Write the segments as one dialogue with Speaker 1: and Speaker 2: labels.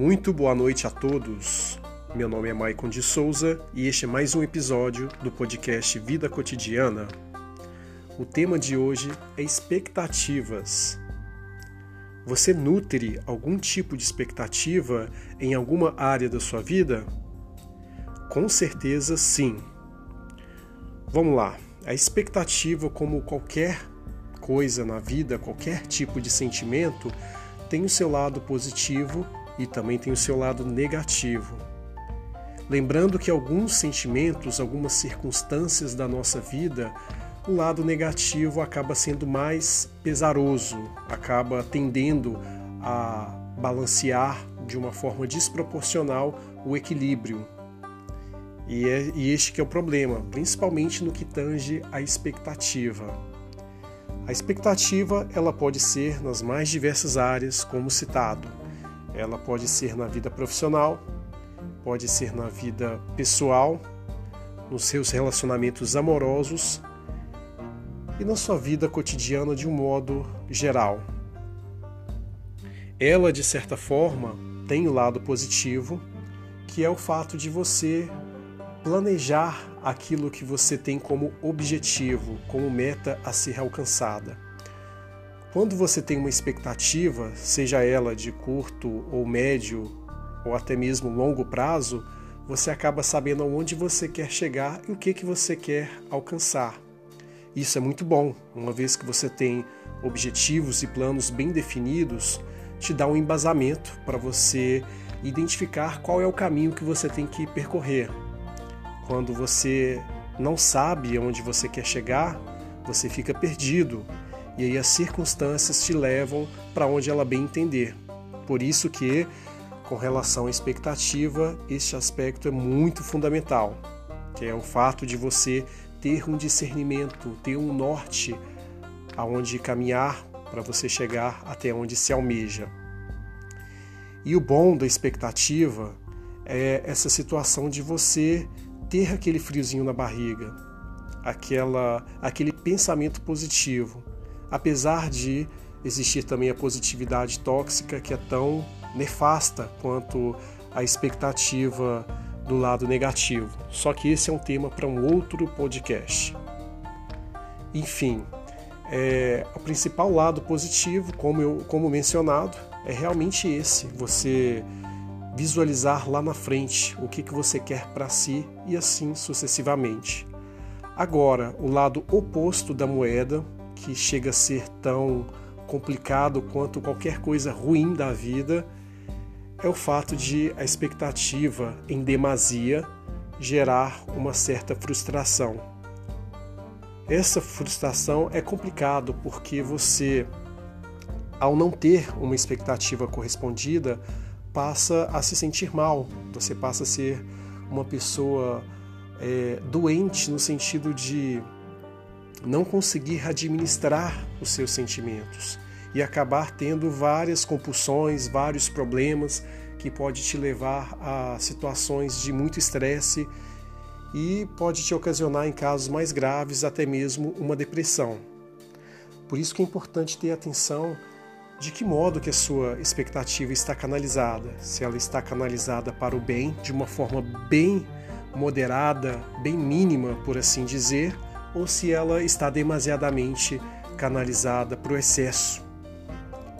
Speaker 1: Muito boa noite a todos. Meu nome é Maicon de Souza e este é mais um episódio do podcast Vida Cotidiana. O tema de hoje é expectativas. Você nutre algum tipo de expectativa em alguma área da sua vida? Com certeza sim. Vamos lá. A expectativa, como qualquer coisa na vida, qualquer tipo de sentimento, tem o seu lado positivo e também tem o seu lado negativo. Lembrando que alguns sentimentos, algumas circunstâncias da nossa vida, o lado negativo acaba sendo mais pesaroso, acaba tendendo a balancear de uma forma desproporcional o equilíbrio. E, é, e este que é o problema, principalmente no que tange a expectativa. A expectativa ela pode ser nas mais diversas áreas, como citado. Ela pode ser na vida profissional, pode ser na vida pessoal, nos seus relacionamentos amorosos e na sua vida cotidiana de um modo geral. Ela, de certa forma, tem o um lado positivo, que é o fato de você planejar aquilo que você tem como objetivo, como meta a ser alcançada. Quando você tem uma expectativa, seja ela de curto ou médio ou até mesmo longo prazo, você acaba sabendo aonde você quer chegar e o que, que você quer alcançar. Isso é muito bom, uma vez que você tem objetivos e planos bem definidos, te dá um embasamento para você identificar qual é o caminho que você tem que percorrer. Quando você não sabe onde você quer chegar, você fica perdido e aí as circunstâncias te levam para onde ela bem entender. Por isso que, com relação à expectativa, este aspecto é muito fundamental, que é o fato de você ter um discernimento, ter um norte aonde caminhar para você chegar até onde se almeja. E o bom da expectativa é essa situação de você ter aquele friozinho na barriga, aquela, aquele pensamento positivo, apesar de existir também a positividade tóxica que é tão nefasta quanto a expectativa do lado negativo. Só que esse é um tema para um outro podcast. Enfim, é, o principal lado positivo, como, eu, como mencionado, é realmente esse: você visualizar lá na frente o que, que você quer para si e assim sucessivamente. Agora, o lado oposto da moeda, que chega a ser tão complicado quanto qualquer coisa ruim da vida, é o fato de a expectativa em demasia gerar uma certa frustração. Essa frustração é complicado porque você, ao não ter uma expectativa correspondida, passa a se sentir mal, você passa a ser uma pessoa é, doente no sentido de não conseguir administrar os seus sentimentos e acabar tendo várias compulsões, vários problemas que pode te levar a situações de muito estresse e pode te ocasionar em casos mais graves até mesmo uma depressão. Por isso que é importante ter atenção de que modo que a sua expectativa está canalizada, se ela está canalizada para o bem de uma forma bem moderada, bem mínima, por assim dizer, ou se ela está demasiadamente canalizada para o excesso.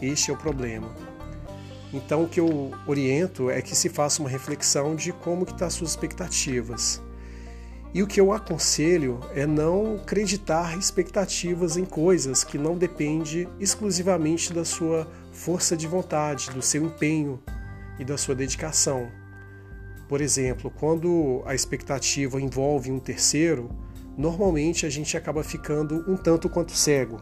Speaker 1: Este é o problema. Então o que eu oriento é que se faça uma reflexão de como que estão tá as suas expectativas. E o que eu aconselho é não acreditar expectativas em coisas que não dependem exclusivamente da sua força de vontade, do seu empenho e da sua dedicação. Por exemplo, quando a expectativa envolve um terceiro, normalmente a gente acaba ficando um tanto quanto cego.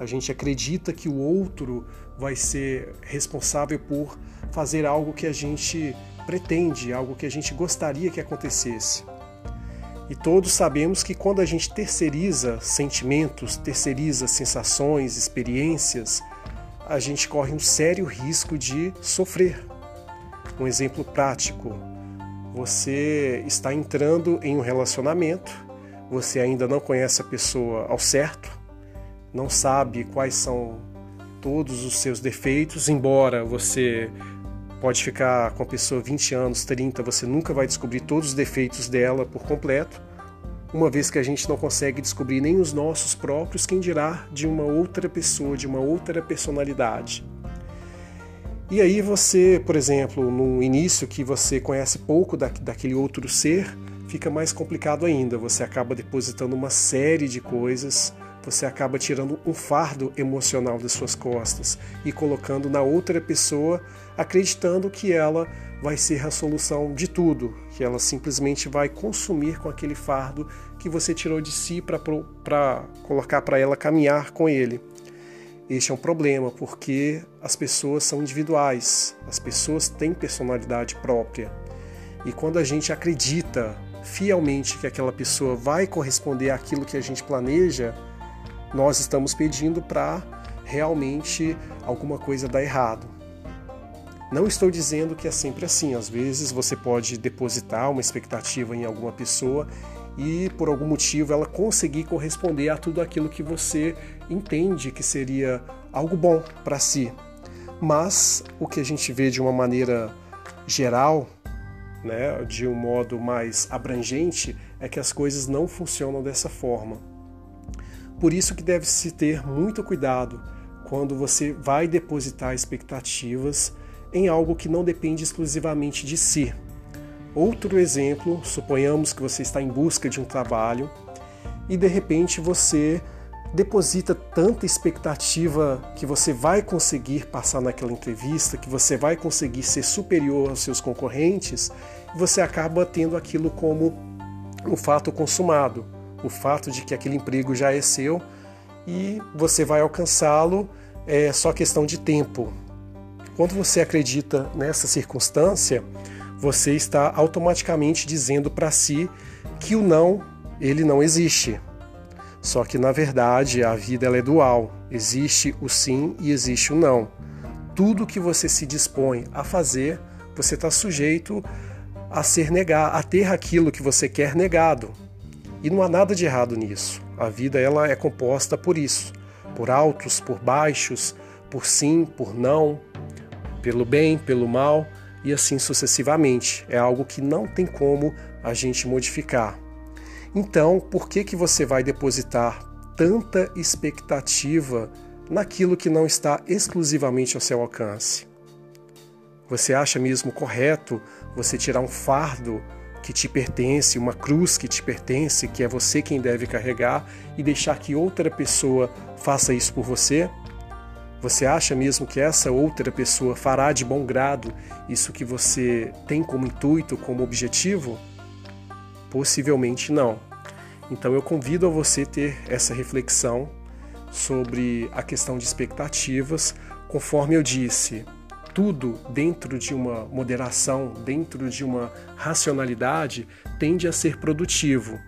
Speaker 1: A gente acredita que o outro vai ser responsável por fazer algo que a gente pretende, algo que a gente gostaria que acontecesse. E todos sabemos que quando a gente terceiriza sentimentos, terceiriza sensações, experiências, a gente corre um sério risco de sofrer. Um exemplo prático: você está entrando em um relacionamento, você ainda não conhece a pessoa ao certo, não sabe quais são todos os seus defeitos, embora você pode ficar com a pessoa 20 anos, 30, você nunca vai descobrir todos os defeitos dela por completo, uma vez que a gente não consegue descobrir nem os nossos próprios, quem dirá de uma outra pessoa, de uma outra personalidade. E aí você, por exemplo, no início que você conhece pouco da, daquele outro ser, fica mais complicado ainda. Você acaba depositando uma série de coisas, você acaba tirando um fardo emocional das suas costas e colocando na outra pessoa, acreditando que ela vai ser a solução de tudo, que ela simplesmente vai consumir com aquele fardo que você tirou de si para colocar para ela caminhar com ele. Este é um problema porque as pessoas são individuais, as pessoas têm personalidade própria. E quando a gente acredita fielmente que aquela pessoa vai corresponder àquilo que a gente planeja, nós estamos pedindo para realmente alguma coisa dar errado. Não estou dizendo que é sempre assim, às vezes você pode depositar uma expectativa em alguma pessoa e por algum motivo ela conseguir corresponder a tudo aquilo que você entende que seria algo bom para si. Mas o que a gente vê de uma maneira geral, né, de um modo mais abrangente, é que as coisas não funcionam dessa forma. Por isso que deve se ter muito cuidado quando você vai depositar expectativas em algo que não depende exclusivamente de si. Outro exemplo, suponhamos que você está em busca de um trabalho e de repente você deposita tanta expectativa que você vai conseguir passar naquela entrevista, que você vai conseguir ser superior aos seus concorrentes, você acaba tendo aquilo como um fato consumado, o fato de que aquele emprego já é seu e você vai alcançá-lo, é só questão de tempo. Quando você acredita nessa circunstância, você está automaticamente dizendo para si que o não ele não existe. Só que na verdade a vida ela é dual. Existe o sim e existe o não. Tudo que você se dispõe a fazer, você está sujeito a ser negar, a ter aquilo que você quer negado. E não há nada de errado nisso. A vida ela é composta por isso, por altos, por baixos, por sim, por não, pelo bem, pelo mal e assim sucessivamente. É algo que não tem como a gente modificar. Então, por que que você vai depositar tanta expectativa naquilo que não está exclusivamente ao seu alcance? Você acha mesmo correto você tirar um fardo que te pertence, uma cruz que te pertence, que é você quem deve carregar e deixar que outra pessoa faça isso por você? Você acha mesmo que essa outra pessoa fará de bom grado isso que você tem como intuito, como objetivo? Possivelmente não. Então eu convido a você ter essa reflexão sobre a questão de expectativas, conforme eu disse, tudo dentro de uma moderação, dentro de uma racionalidade, tende a ser produtivo.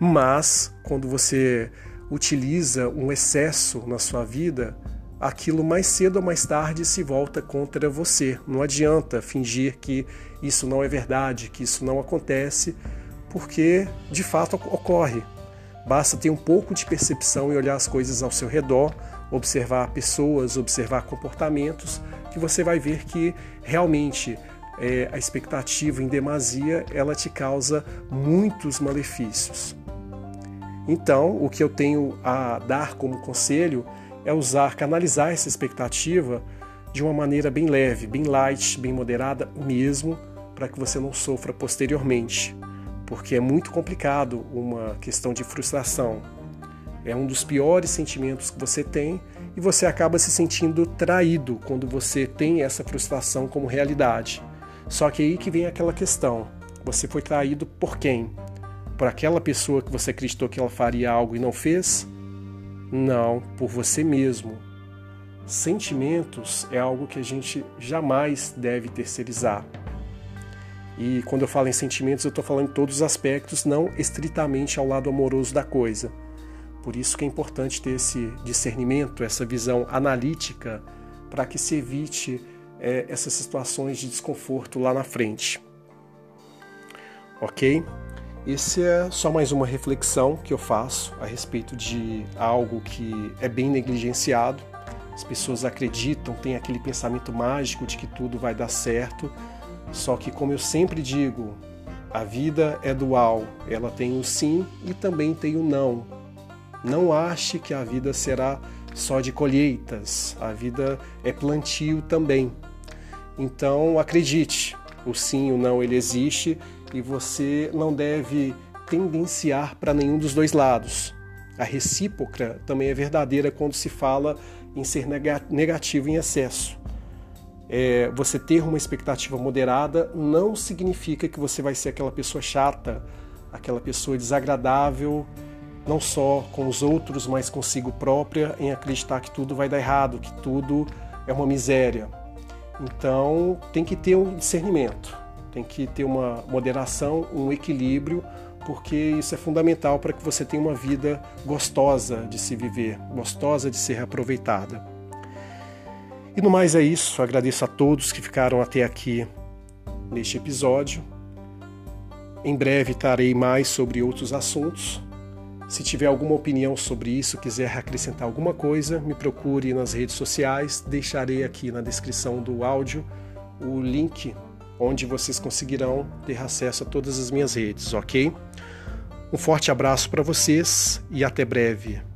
Speaker 1: Mas quando você utiliza um excesso na sua vida, aquilo mais cedo ou mais tarde se volta contra você. Não adianta fingir que isso não é verdade, que isso não acontece, porque de fato ocorre. Basta ter um pouco de percepção e olhar as coisas ao seu redor, observar pessoas, observar comportamentos, que você vai ver que realmente é, a expectativa em demasia ela te causa muitos malefícios. Então, o que eu tenho a dar como conselho é usar, canalizar essa expectativa de uma maneira bem leve, bem light, bem moderada mesmo, para que você não sofra posteriormente. Porque é muito complicado uma questão de frustração. É um dos piores sentimentos que você tem e você acaba se sentindo traído quando você tem essa frustração como realidade. Só que aí que vem aquela questão: você foi traído por quem? Por aquela pessoa que você acreditou que ela faria algo e não fez? Não, por você mesmo. Sentimentos é algo que a gente jamais deve terceirizar. E quando eu falo em sentimentos, eu estou falando em todos os aspectos, não estritamente ao lado amoroso da coisa. Por isso que é importante ter esse discernimento, essa visão analítica, para que se evite é, essas situações de desconforto lá na frente. Ok? Esse é só mais uma reflexão que eu faço a respeito de algo que é bem negligenciado. As pessoas acreditam, têm aquele pensamento mágico de que tudo vai dar certo. Só que, como eu sempre digo, a vida é dual. Ela tem o sim e também tem o não. Não ache que a vida será só de colheitas. A vida é plantio também. Então, acredite, o sim e o não ele existe e você não deve tendenciar para nenhum dos dois lados. A recíproca também é verdadeira quando se fala em ser negativo em excesso. É, você ter uma expectativa moderada não significa que você vai ser aquela pessoa chata, aquela pessoa desagradável, não só com os outros, mas consigo própria, em acreditar que tudo vai dar errado, que tudo é uma miséria. Então tem que ter um discernimento, tem que ter uma moderação, um equilíbrio, porque isso é fundamental para que você tenha uma vida gostosa de se viver, gostosa de ser aproveitada. E no mais é isso, agradeço a todos que ficaram até aqui neste episódio. Em breve trarei mais sobre outros assuntos. Se tiver alguma opinião sobre isso, quiser acrescentar alguma coisa, me procure nas redes sociais. Deixarei aqui na descrição do áudio o link onde vocês conseguirão ter acesso a todas as minhas redes, ok? Um forte abraço para vocês e até breve.